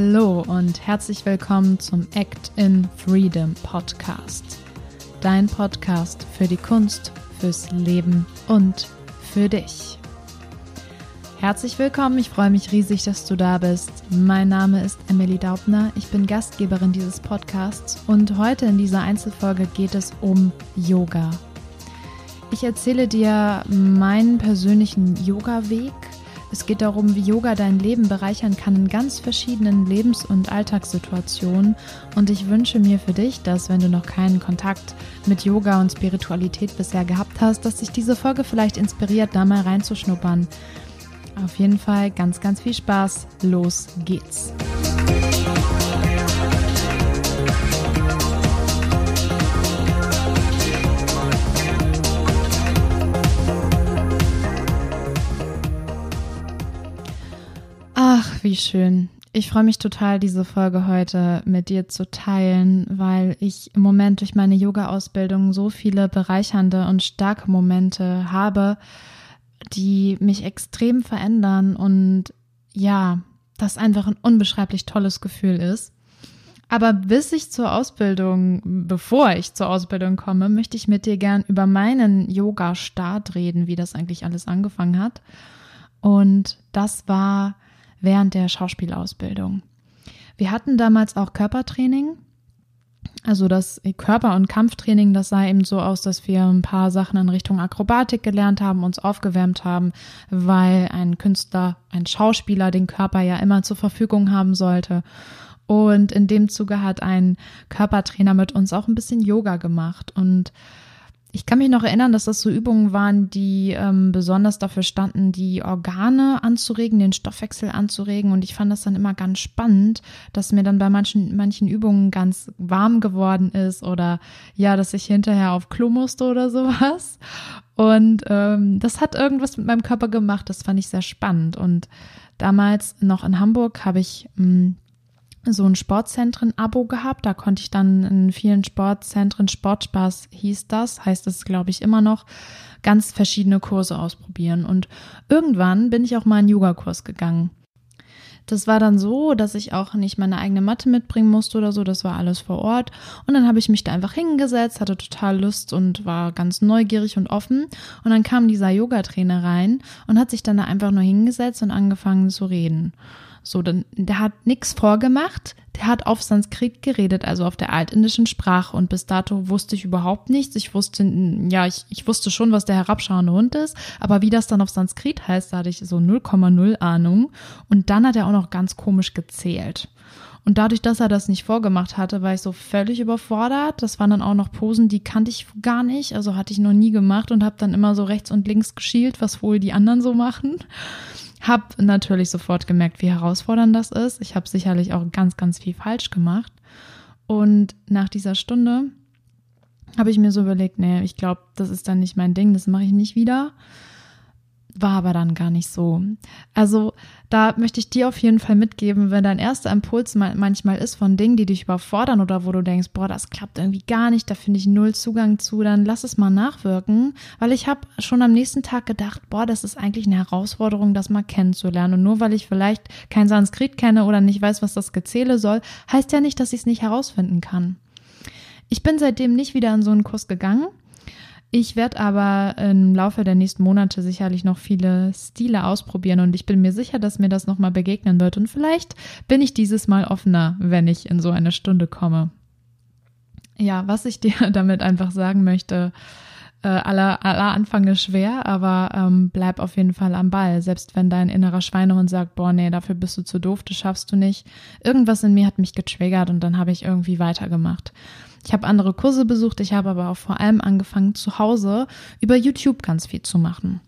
Hallo und herzlich willkommen zum Act in Freedom Podcast. Dein Podcast für die Kunst, fürs Leben und für dich. Herzlich willkommen, ich freue mich riesig, dass du da bist. Mein Name ist Emily Daubner, ich bin Gastgeberin dieses Podcasts und heute in dieser Einzelfolge geht es um Yoga. Ich erzähle dir meinen persönlichen Yoga-Weg es geht darum, wie Yoga dein Leben bereichern kann in ganz verschiedenen Lebens- und Alltagssituationen. Und ich wünsche mir für dich, dass wenn du noch keinen Kontakt mit Yoga und Spiritualität bisher gehabt hast, dass dich diese Folge vielleicht inspiriert, da mal reinzuschnuppern. Auf jeden Fall ganz, ganz viel Spaß. Los geht's. Wie schön. Ich freue mich total, diese Folge heute mit dir zu teilen, weil ich im Moment durch meine Yoga-Ausbildung so viele bereichernde und starke Momente habe, die mich extrem verändern und ja, das einfach ein unbeschreiblich tolles Gefühl ist. Aber bis ich zur Ausbildung, bevor ich zur Ausbildung komme, möchte ich mit dir gern über meinen Yoga-Start reden, wie das eigentlich alles angefangen hat. Und das war während der Schauspielausbildung. Wir hatten damals auch Körpertraining. Also das Körper- und Kampftraining, das sah eben so aus, dass wir ein paar Sachen in Richtung Akrobatik gelernt haben, uns aufgewärmt haben, weil ein Künstler, ein Schauspieler den Körper ja immer zur Verfügung haben sollte. Und in dem Zuge hat ein Körpertrainer mit uns auch ein bisschen Yoga gemacht. Und ich kann mich noch erinnern, dass das so Übungen waren, die ähm, besonders dafür standen, die Organe anzuregen, den Stoffwechsel anzuregen. Und ich fand das dann immer ganz spannend, dass mir dann bei manchen, manchen Übungen ganz warm geworden ist oder ja, dass ich hinterher auf Klo musste oder sowas. Und ähm, das hat irgendwas mit meinem Körper gemacht. Das fand ich sehr spannend. Und damals noch in Hamburg habe ich mh, hm, so ein Sportzentren-Abo gehabt. Da konnte ich dann in vielen Sportzentren, Sportspaß hieß das, heißt es, glaube ich, immer noch, ganz verschiedene Kurse ausprobieren. Und irgendwann bin ich auch mal einen Yogakurs gegangen. Das war dann so, dass ich auch nicht meine eigene Matte mitbringen musste oder so. Das war alles vor Ort. Und dann habe ich mich da einfach hingesetzt, hatte total Lust und war ganz neugierig und offen. Und dann kam dieser Yogatrainer rein und hat sich dann da einfach nur hingesetzt und angefangen zu reden. So, dann, der hat nichts vorgemacht, der hat auf Sanskrit geredet, also auf der altindischen Sprache. Und bis dato wusste ich überhaupt nichts. Ich wusste, ja, ich, ich wusste schon, was der herabschauende Hund ist, aber wie das dann auf Sanskrit heißt, da hatte ich so 0,0 Ahnung. Und dann hat er auch noch ganz komisch gezählt. Und dadurch, dass er das nicht vorgemacht hatte, war ich so völlig überfordert. Das waren dann auch noch Posen, die kannte ich gar nicht, also hatte ich noch nie gemacht und habe dann immer so rechts und links geschielt, was wohl die anderen so machen. Hab natürlich sofort gemerkt, wie herausfordernd das ist. Ich habe sicherlich auch ganz, ganz viel falsch gemacht. Und nach dieser Stunde habe ich mir so überlegt, nee, ich glaube, das ist dann nicht mein Ding, das mache ich nicht wieder war aber dann gar nicht so. Also da möchte ich dir auf jeden Fall mitgeben, wenn dein erster Impuls manchmal ist von Dingen, die dich überfordern oder wo du denkst, boah, das klappt irgendwie gar nicht, da finde ich null Zugang zu, dann lass es mal nachwirken, weil ich habe schon am nächsten Tag gedacht, boah, das ist eigentlich eine Herausforderung, das mal kennenzulernen. Und nur weil ich vielleicht kein Sanskrit kenne oder nicht weiß, was das Gezähle soll, heißt ja nicht, dass ich es nicht herausfinden kann. Ich bin seitdem nicht wieder in so einen Kurs gegangen ich werde aber im Laufe der nächsten Monate sicherlich noch viele Stile ausprobieren und ich bin mir sicher, dass mir das nochmal begegnen wird. Und vielleicht bin ich dieses Mal offener, wenn ich in so eine Stunde komme. Ja, was ich dir damit einfach sagen möchte, äh, aller, aller Anfang ist schwer, aber ähm, bleib auf jeden Fall am Ball. Selbst wenn dein innerer Schweinehund sagt, boah, nee, dafür bist du zu doof, das schaffst du nicht. Irgendwas in mir hat mich getriggert und dann habe ich irgendwie weitergemacht. Ich habe andere Kurse besucht, ich habe aber auch vor allem angefangen, zu Hause über YouTube ganz viel zu machen.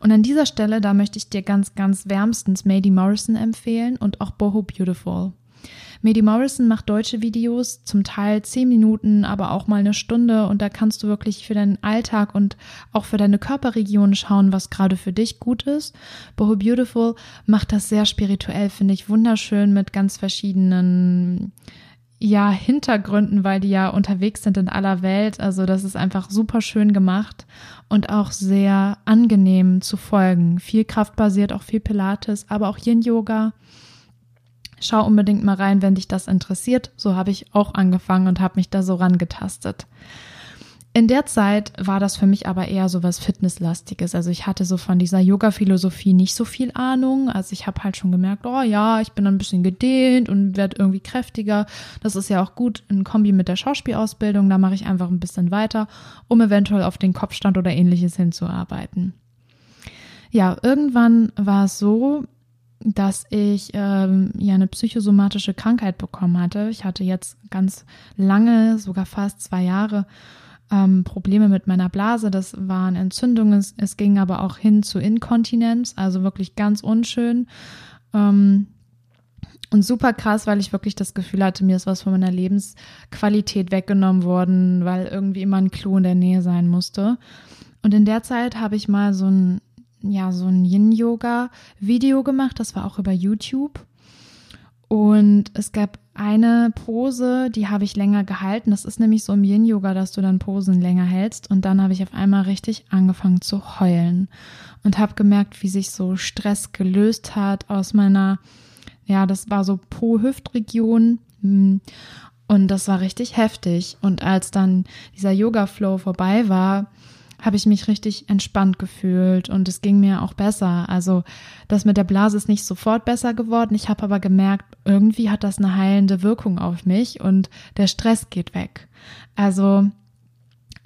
Und an dieser Stelle, da möchte ich dir ganz, ganz wärmstens Mady Morrison empfehlen und auch Boho Beautiful. Mady Morrison macht deutsche Videos, zum Teil zehn Minuten, aber auch mal eine Stunde und da kannst du wirklich für deinen Alltag und auch für deine Körperregion schauen, was gerade für dich gut ist. Boho Beautiful macht das sehr spirituell, finde ich wunderschön mit ganz verschiedenen ja, Hintergründen, weil die ja unterwegs sind in aller Welt. Also das ist einfach super schön gemacht und auch sehr angenehm zu folgen. Viel kraftbasiert, auch viel Pilates, aber auch Yin Yoga. Schau unbedingt mal rein, wenn dich das interessiert. So habe ich auch angefangen und habe mich da so rangetastet. In der Zeit war das für mich aber eher so was Fitnesslastiges. Also ich hatte so von dieser Yoga-Philosophie nicht so viel Ahnung. Also ich habe halt schon gemerkt, oh ja, ich bin ein bisschen gedehnt und werde irgendwie kräftiger. Das ist ja auch gut in Kombi mit der Schauspielausbildung. Da mache ich einfach ein bisschen weiter, um eventuell auf den Kopfstand oder ähnliches hinzuarbeiten. Ja, irgendwann war es so, dass ich ähm, ja eine psychosomatische Krankheit bekommen hatte. Ich hatte jetzt ganz lange, sogar fast zwei Jahre, ähm, Probleme mit meiner Blase. Das waren Entzündungen. Es, ging aber auch hin zu Inkontinenz, also wirklich ganz unschön. Ähm, und super krass, weil ich wirklich das Gefühl hatte, mir ist was von meiner Lebensqualität weggenommen worden, weil irgendwie immer ein Clou in der Nähe sein musste. Und in der Zeit habe ich mal so ein, ja, so ein Yin-Yoga-Video gemacht. Das war auch über YouTube. Und es gab eine Pose, die habe ich länger gehalten. Das ist nämlich so im Yin-Yoga, dass du dann Posen länger hältst. Und dann habe ich auf einmal richtig angefangen zu heulen und habe gemerkt, wie sich so Stress gelöst hat aus meiner, ja, das war so Po-Hüftregion. Hm. Und das war richtig heftig. Und als dann dieser Yoga-Flow vorbei war, habe ich mich richtig entspannt gefühlt und es ging mir auch besser. Also das mit der Blase ist nicht sofort besser geworden. Ich habe aber gemerkt, irgendwie hat das eine heilende Wirkung auf mich und der Stress geht weg. Also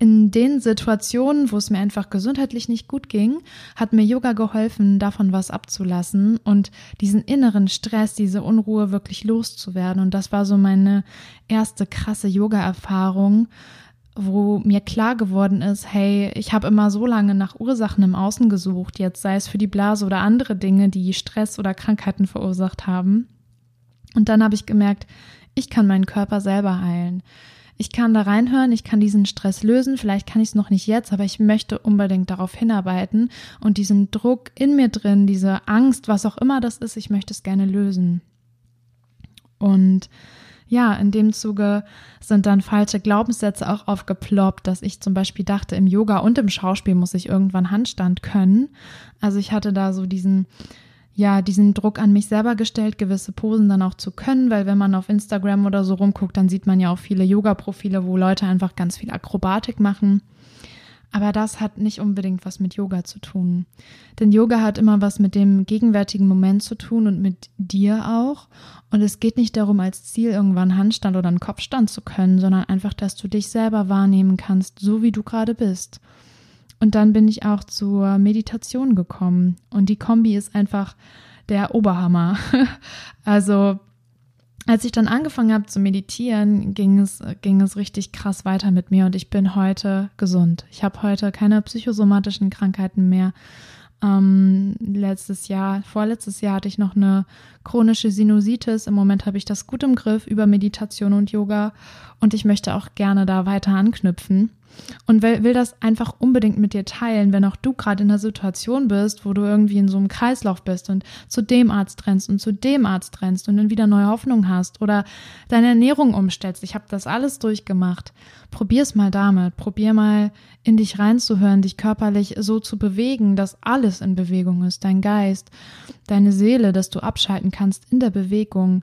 in den Situationen, wo es mir einfach gesundheitlich nicht gut ging, hat mir Yoga geholfen, davon was abzulassen und diesen inneren Stress, diese Unruhe wirklich loszuwerden. Und das war so meine erste krasse Yoga-Erfahrung, wo mir klar geworden ist, hey, ich habe immer so lange nach Ursachen im Außen gesucht, jetzt sei es für die Blase oder andere Dinge, die Stress oder Krankheiten verursacht haben. Und dann habe ich gemerkt, ich kann meinen Körper selber heilen. Ich kann da reinhören, ich kann diesen Stress lösen, vielleicht kann ich es noch nicht jetzt, aber ich möchte unbedingt darauf hinarbeiten und diesen Druck in mir drin, diese Angst, was auch immer das ist, ich möchte es gerne lösen. Und ja, in dem Zuge sind dann falsche Glaubenssätze auch aufgeploppt, dass ich zum Beispiel dachte, im Yoga und im Schauspiel muss ich irgendwann Handstand können. Also ich hatte da so diesen, ja, diesen Druck an mich selber gestellt, gewisse Posen dann auch zu können, weil wenn man auf Instagram oder so rumguckt, dann sieht man ja auch viele Yoga-Profile, wo Leute einfach ganz viel Akrobatik machen. Aber das hat nicht unbedingt was mit Yoga zu tun. Denn Yoga hat immer was mit dem gegenwärtigen Moment zu tun und mit dir auch. Und es geht nicht darum, als Ziel irgendwann Handstand oder einen Kopfstand zu können, sondern einfach, dass du dich selber wahrnehmen kannst, so wie du gerade bist. Und dann bin ich auch zur Meditation gekommen. Und die Kombi ist einfach der Oberhammer. also als ich dann angefangen habe zu meditieren, ging es, ging es richtig krass weiter mit mir und ich bin heute gesund. Ich habe heute keine psychosomatischen Krankheiten mehr. Ähm, letztes Jahr, vorletztes Jahr hatte ich noch eine chronische Sinusitis. Im Moment habe ich das gut im Griff über Meditation und Yoga und ich möchte auch gerne da weiter anknüpfen und will, will das einfach unbedingt mit dir teilen, wenn auch du gerade in einer Situation bist, wo du irgendwie in so einem Kreislauf bist und zu dem Arzt rennst und zu dem Arzt rennst und dann wieder neue Hoffnung hast oder deine Ernährung umstellst. Ich habe das alles durchgemacht. Probier's mal damit. Probier mal in dich reinzuhören, dich körperlich so zu bewegen, dass alles in Bewegung ist. Dein Geist, deine Seele, dass du abschalten kannst in der Bewegung.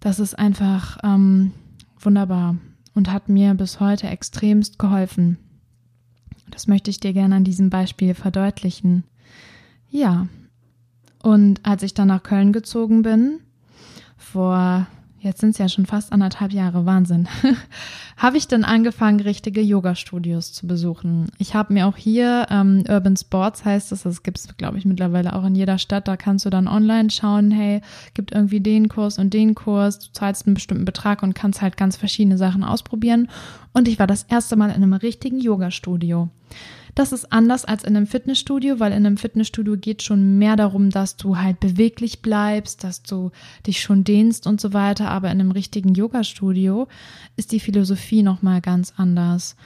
Das ist einfach ähm, wunderbar und hat mir bis heute extremst geholfen. Das möchte ich dir gerne an diesem Beispiel verdeutlichen. Ja, und als ich dann nach Köln gezogen bin, vor jetzt sind es ja schon fast anderthalb Jahre, Wahnsinn, habe ich dann angefangen, richtige Yoga-Studios zu besuchen. Ich habe mir auch hier ähm, Urban Sports heißt es, das gibt es, glaube ich, mittlerweile auch in jeder Stadt. Da kannst du dann online schauen, hey, gibt irgendwie den Kurs und den Kurs, du zahlst einen bestimmten Betrag und kannst halt ganz verschiedene Sachen ausprobieren. Und ich war das erste Mal in einem richtigen Yoga-Studio. Das ist anders als in einem Fitnessstudio, weil in einem Fitnessstudio geht schon mehr darum, dass du halt beweglich bleibst, dass du dich schon dehnst und so weiter. Aber in einem richtigen Yoga-Studio ist die Philosophie nochmal ganz anders.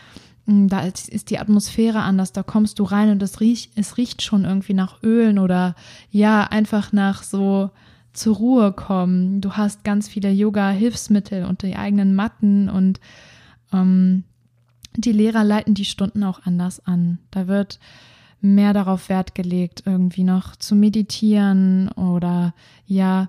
Mm, da ist die Atmosphäre anders, da kommst du rein und es riecht, es riecht schon irgendwie nach Ölen oder ja, einfach nach so zur Ruhe kommen. Du hast ganz viele Yoga-Hilfsmittel und die eigenen Matten und ähm, die Lehrer leiten die Stunden auch anders an. Da wird mehr darauf Wert gelegt, irgendwie noch zu meditieren oder ja,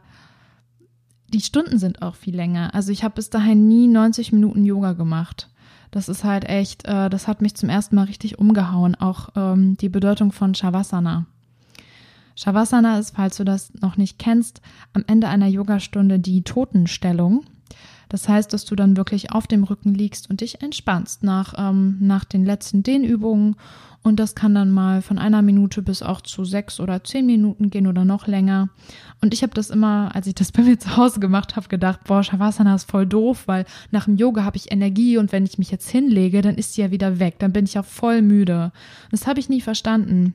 die Stunden sind auch viel länger. Also ich habe bis dahin nie 90 Minuten Yoga gemacht. Das ist halt echt, äh, das hat mich zum ersten Mal richtig umgehauen, auch ähm, die Bedeutung von Shavasana. Shavasana ist, falls du das noch nicht kennst, am Ende einer Yogastunde die Totenstellung. Das heißt, dass du dann wirklich auf dem Rücken liegst und dich entspannst nach, ähm, nach den letzten Dehnübungen. Und das kann dann mal von einer Minute bis auch zu sechs oder zehn Minuten gehen oder noch länger. Und ich habe das immer, als ich das bei mir zu Hause gemacht habe, gedacht, boah, Shavasana ist voll doof, weil nach dem Yoga habe ich Energie und wenn ich mich jetzt hinlege, dann ist sie ja wieder weg. Dann bin ich ja voll müde. Das habe ich nie verstanden.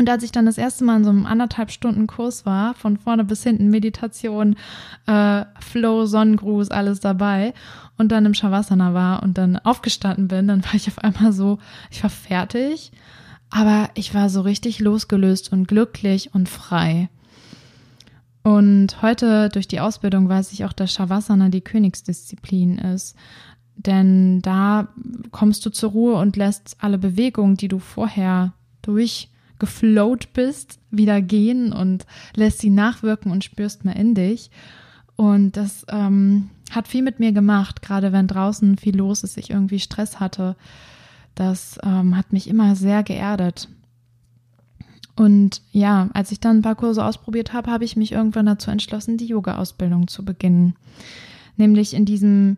Und als ich dann das erste Mal in so einem anderthalb Stunden Kurs war, von vorne bis hinten Meditation, äh, Flow, Sonnengruß, alles dabei und dann im Shavasana war und dann aufgestanden bin, dann war ich auf einmal so, ich war fertig, aber ich war so richtig losgelöst und glücklich und frei. Und heute durch die Ausbildung weiß ich auch, dass Shavasana die Königsdisziplin ist. Denn da kommst du zur Ruhe und lässt alle Bewegungen, die du vorher durch geflowt bist, wieder gehen und lässt sie nachwirken und spürst mehr in dich. Und das ähm, hat viel mit mir gemacht, gerade wenn draußen viel los ist, ich irgendwie Stress hatte. Das ähm, hat mich immer sehr geerdet. Und ja, als ich dann ein paar Kurse ausprobiert habe, habe ich mich irgendwann dazu entschlossen, die Yoga-Ausbildung zu beginnen. Nämlich in diesem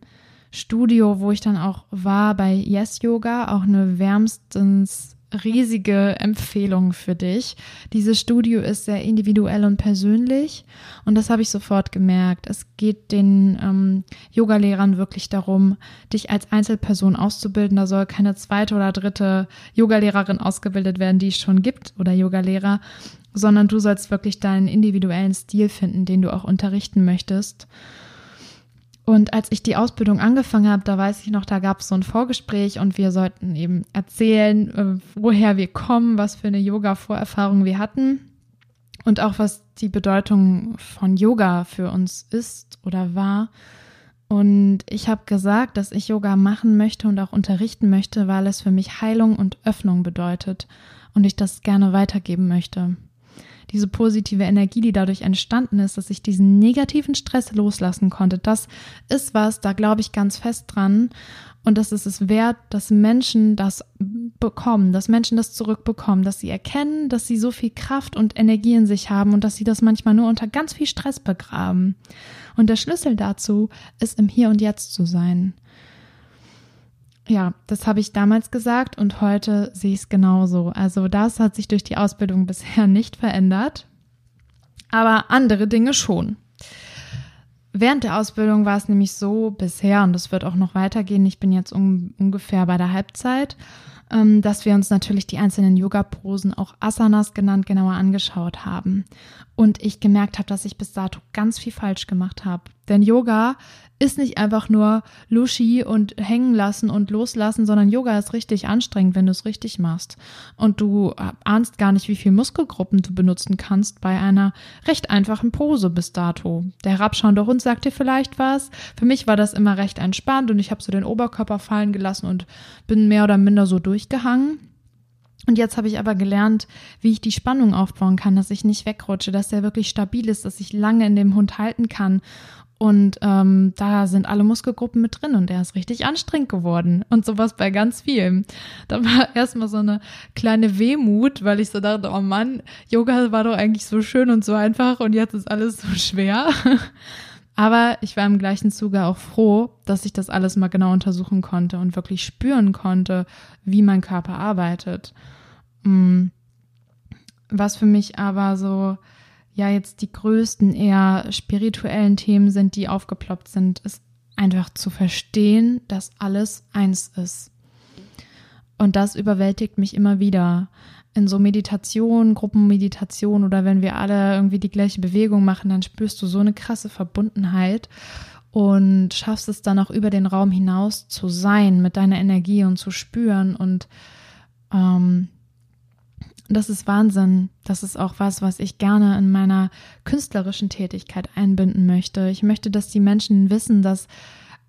Studio, wo ich dann auch war bei Yes Yoga, auch eine wärmstens riesige Empfehlung für dich. Dieses Studio ist sehr individuell und persönlich und das habe ich sofort gemerkt. Es geht den ähm, Yogalehrern wirklich darum, dich als Einzelperson auszubilden. Da soll keine zweite oder dritte Yogalehrerin ausgebildet werden, die es schon gibt oder Yogalehrer, sondern du sollst wirklich deinen individuellen Stil finden, den du auch unterrichten möchtest. Und als ich die Ausbildung angefangen habe, da weiß ich noch, da gab es so ein Vorgespräch und wir sollten eben erzählen, äh, woher wir kommen, was für eine Yoga-Vorerfahrung wir hatten und auch was die Bedeutung von Yoga für uns ist oder war. Und ich habe gesagt, dass ich Yoga machen möchte und auch unterrichten möchte, weil es für mich Heilung und Öffnung bedeutet und ich das gerne weitergeben möchte diese positive Energie, die dadurch entstanden ist, dass ich diesen negativen Stress loslassen konnte, das ist was, da glaube ich ganz fest dran. Und das ist es wert, dass Menschen das bekommen, dass Menschen das zurückbekommen, dass sie erkennen, dass sie so viel Kraft und Energie in sich haben und dass sie das manchmal nur unter ganz viel Stress begraben. Und der Schlüssel dazu ist, im Hier und Jetzt zu sein. Ja, das habe ich damals gesagt und heute sehe ich es genauso. Also das hat sich durch die Ausbildung bisher nicht verändert, aber andere Dinge schon. Während der Ausbildung war es nämlich so bisher, und das wird auch noch weitergehen, ich bin jetzt um, ungefähr bei der Halbzeit, ähm, dass wir uns natürlich die einzelnen Yoga-Posen, auch Asanas genannt, genauer angeschaut haben. Und ich gemerkt habe, dass ich bis dato ganz viel falsch gemacht habe. Denn Yoga ist nicht einfach nur Lushi und hängen lassen und loslassen, sondern Yoga ist richtig anstrengend, wenn du es richtig machst. Und du ahnst gar nicht, wie viele Muskelgruppen du benutzen kannst bei einer recht einfachen Pose bis dato. Der herabschauende Hund sagt dir vielleicht was. Für mich war das immer recht entspannt und ich habe so den Oberkörper fallen gelassen und bin mehr oder minder so durchgehangen. Und jetzt habe ich aber gelernt, wie ich die Spannung aufbauen kann, dass ich nicht wegrutsche, dass der wirklich stabil ist, dass ich lange in dem Hund halten kann und ähm, da sind alle Muskelgruppen mit drin und der ist richtig anstrengend geworden. Und sowas bei ganz vielen. Da war erstmal so eine kleine Wehmut, weil ich so dachte, oh Mann, Yoga war doch eigentlich so schön und so einfach und jetzt ist alles so schwer. Aber ich war im gleichen Zuge auch froh, dass ich das alles mal genau untersuchen konnte und wirklich spüren konnte, wie mein Körper arbeitet. Mm. Was für mich aber so ja jetzt die größten eher spirituellen Themen sind, die aufgeploppt sind, ist einfach zu verstehen, dass alles eins ist. Und das überwältigt mich immer wieder. In so Meditation, Gruppenmeditation oder wenn wir alle irgendwie die gleiche Bewegung machen, dann spürst du so eine krasse Verbundenheit und schaffst es dann auch über den Raum hinaus zu sein mit deiner Energie und zu spüren und ähm, das ist Wahnsinn. Das ist auch was, was ich gerne in meiner künstlerischen Tätigkeit einbinden möchte. Ich möchte, dass die Menschen wissen, dass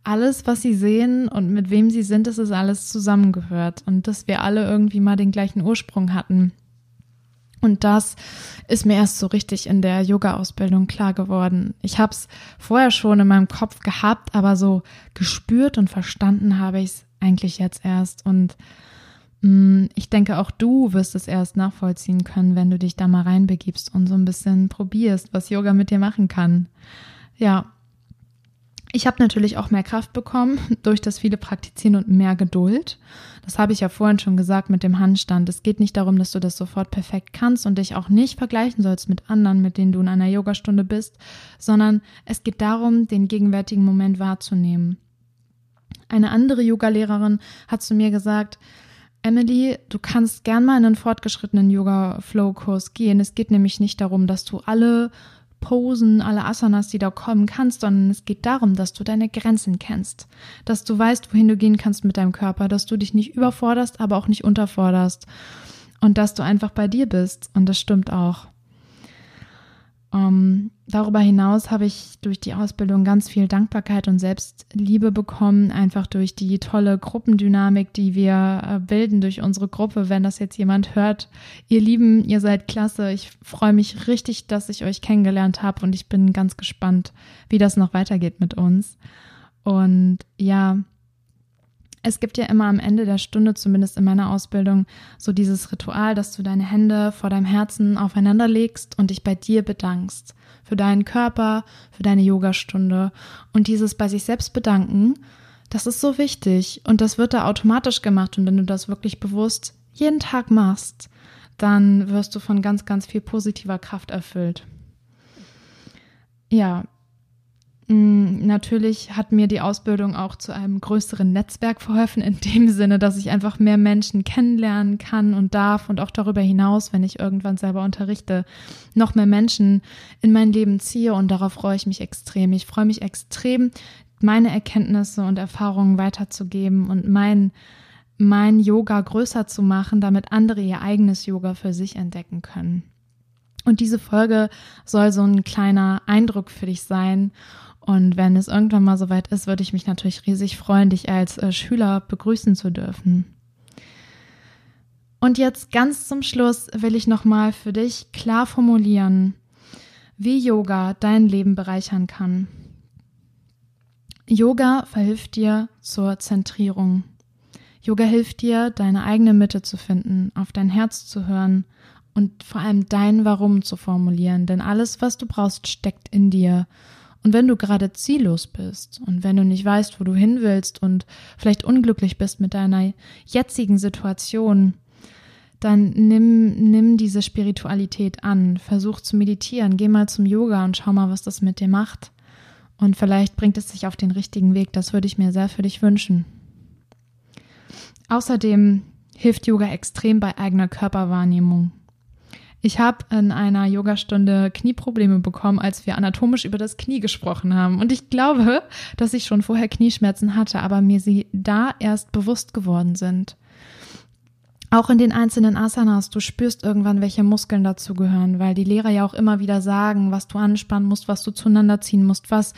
alles, was sie sehen und mit wem sie sind, dass es alles zusammengehört und dass wir alle irgendwie mal den gleichen Ursprung hatten. Und das ist mir erst so richtig in der Yoga-Ausbildung klar geworden. Ich habe es vorher schon in meinem Kopf gehabt, aber so gespürt und verstanden habe ich es eigentlich jetzt erst. Und ich denke, auch du wirst es erst nachvollziehen können, wenn du dich da mal reinbegibst und so ein bisschen probierst, was Yoga mit dir machen kann. Ja, ich habe natürlich auch mehr Kraft bekommen durch das viele Praktizieren und mehr Geduld. Das habe ich ja vorhin schon gesagt mit dem Handstand. Es geht nicht darum, dass du das sofort perfekt kannst und dich auch nicht vergleichen sollst mit anderen, mit denen du in einer Yogastunde bist, sondern es geht darum, den gegenwärtigen Moment wahrzunehmen. Eine andere Yogalehrerin hat zu mir gesagt, Emily, du kannst gern mal in einen fortgeschrittenen Yoga-Flow-Kurs gehen. Es geht nämlich nicht darum, dass du alle Posen, alle Asanas, die da kommen kannst, sondern es geht darum, dass du deine Grenzen kennst, dass du weißt, wohin du gehen kannst mit deinem Körper, dass du dich nicht überforderst, aber auch nicht unterforderst und dass du einfach bei dir bist. Und das stimmt auch. Ähm, darüber hinaus habe ich durch die Ausbildung ganz viel Dankbarkeit und Selbstliebe bekommen, einfach durch die tolle Gruppendynamik, die wir äh, bilden durch unsere Gruppe. Wenn das jetzt jemand hört, ihr Lieben, ihr seid klasse. Ich freue mich richtig, dass ich euch kennengelernt habe und ich bin ganz gespannt, wie das noch weitergeht mit uns. Und ja, es gibt ja immer am Ende der Stunde, zumindest in meiner Ausbildung, so dieses Ritual, dass du deine Hände vor deinem Herzen aufeinander legst und dich bei dir bedankst. Für deinen Körper, für deine Yogastunde. Und dieses bei sich selbst bedanken, das ist so wichtig. Und das wird da automatisch gemacht. Und wenn du das wirklich bewusst jeden Tag machst, dann wirst du von ganz, ganz viel positiver Kraft erfüllt. Ja, natürlich hat mir die Ausbildung auch zu einem größeren Netzwerk verholfen, in dem Sinne, dass ich einfach mehr Menschen kennenlernen kann und darf und auch darüber hinaus, wenn ich irgendwann selber unterrichte, noch mehr Menschen in mein Leben ziehe und darauf freue ich mich extrem. Ich freue mich extrem, meine Erkenntnisse und Erfahrungen weiterzugeben und mein, mein Yoga größer zu machen, damit andere ihr eigenes Yoga für sich entdecken können. Und diese Folge soll so ein kleiner Eindruck für dich sein und wenn es irgendwann mal soweit ist, würde ich mich natürlich riesig freuen, dich als äh, Schüler begrüßen zu dürfen. Und jetzt ganz zum Schluss will ich nochmal für dich klar formulieren, wie Yoga dein Leben bereichern kann. Yoga verhilft dir zur Zentrierung. Yoga hilft dir, deine eigene Mitte zu finden, auf dein Herz zu hören und vor allem dein Warum zu formulieren, denn alles, was du brauchst, steckt in dir und wenn du gerade ziellos bist und wenn du nicht weißt, wo du hin willst und vielleicht unglücklich bist mit deiner jetzigen Situation, dann nimm, nimm diese Spiritualität an, versuch zu meditieren, geh mal zum Yoga und schau mal, was das mit dir macht. Und vielleicht bringt es dich auf den richtigen Weg. Das würde ich mir sehr für dich wünschen. Außerdem hilft Yoga extrem bei eigener Körperwahrnehmung. Ich habe in einer Yogastunde Knieprobleme bekommen, als wir anatomisch über das Knie gesprochen haben. Und ich glaube, dass ich schon vorher Knieschmerzen hatte, aber mir sie da erst bewusst geworden sind. Auch in den einzelnen Asanas, du spürst irgendwann, welche Muskeln dazu gehören, weil die Lehrer ja auch immer wieder sagen, was du anspannen musst, was du zueinander ziehen musst, was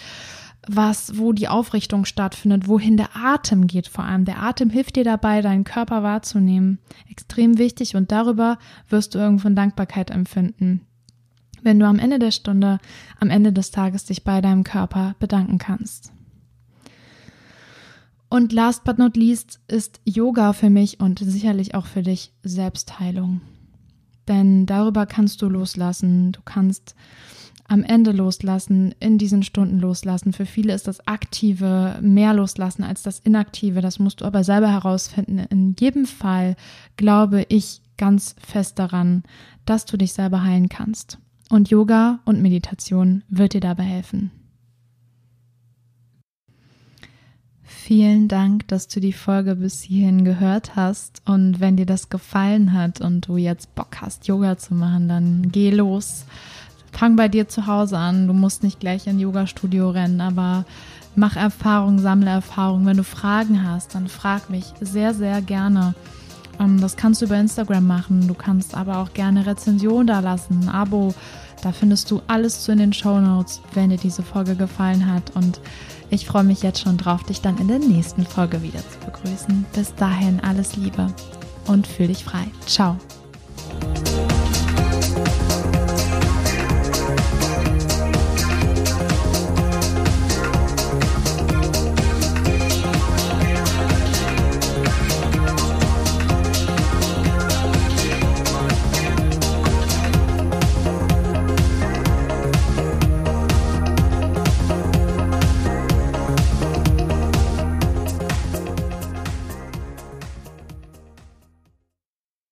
was, wo die Aufrichtung stattfindet, wohin der Atem geht vor allem. Der Atem hilft dir dabei, deinen Körper wahrzunehmen. Extrem wichtig und darüber wirst du irgendwann Dankbarkeit empfinden. Wenn du am Ende der Stunde, am Ende des Tages dich bei deinem Körper bedanken kannst. Und last but not least ist Yoga für mich und sicherlich auch für dich Selbstheilung. Denn darüber kannst du loslassen. Du kannst am Ende loslassen, in diesen Stunden loslassen. Für viele ist das Aktive mehr loslassen als das Inaktive. Das musst du aber selber herausfinden. In jedem Fall glaube ich ganz fest daran, dass du dich selber heilen kannst. Und Yoga und Meditation wird dir dabei helfen. Vielen Dank, dass du die Folge bis hierhin gehört hast. Und wenn dir das gefallen hat und du jetzt Bock hast, Yoga zu machen, dann geh los fang bei dir zu Hause an. Du musst nicht gleich in ein Yoga-Studio rennen, aber mach Erfahrung, sammle Erfahrung. Wenn du Fragen hast, dann frag mich sehr, sehr gerne. Ähm, das kannst du über Instagram machen. Du kannst aber auch gerne Rezension da lassen, ein Abo. Da findest du alles zu in den Show Notes, wenn dir diese Folge gefallen hat. Und ich freue mich jetzt schon drauf, dich dann in der nächsten Folge wieder zu begrüßen. Bis dahin alles Liebe und fühl dich frei. Ciao.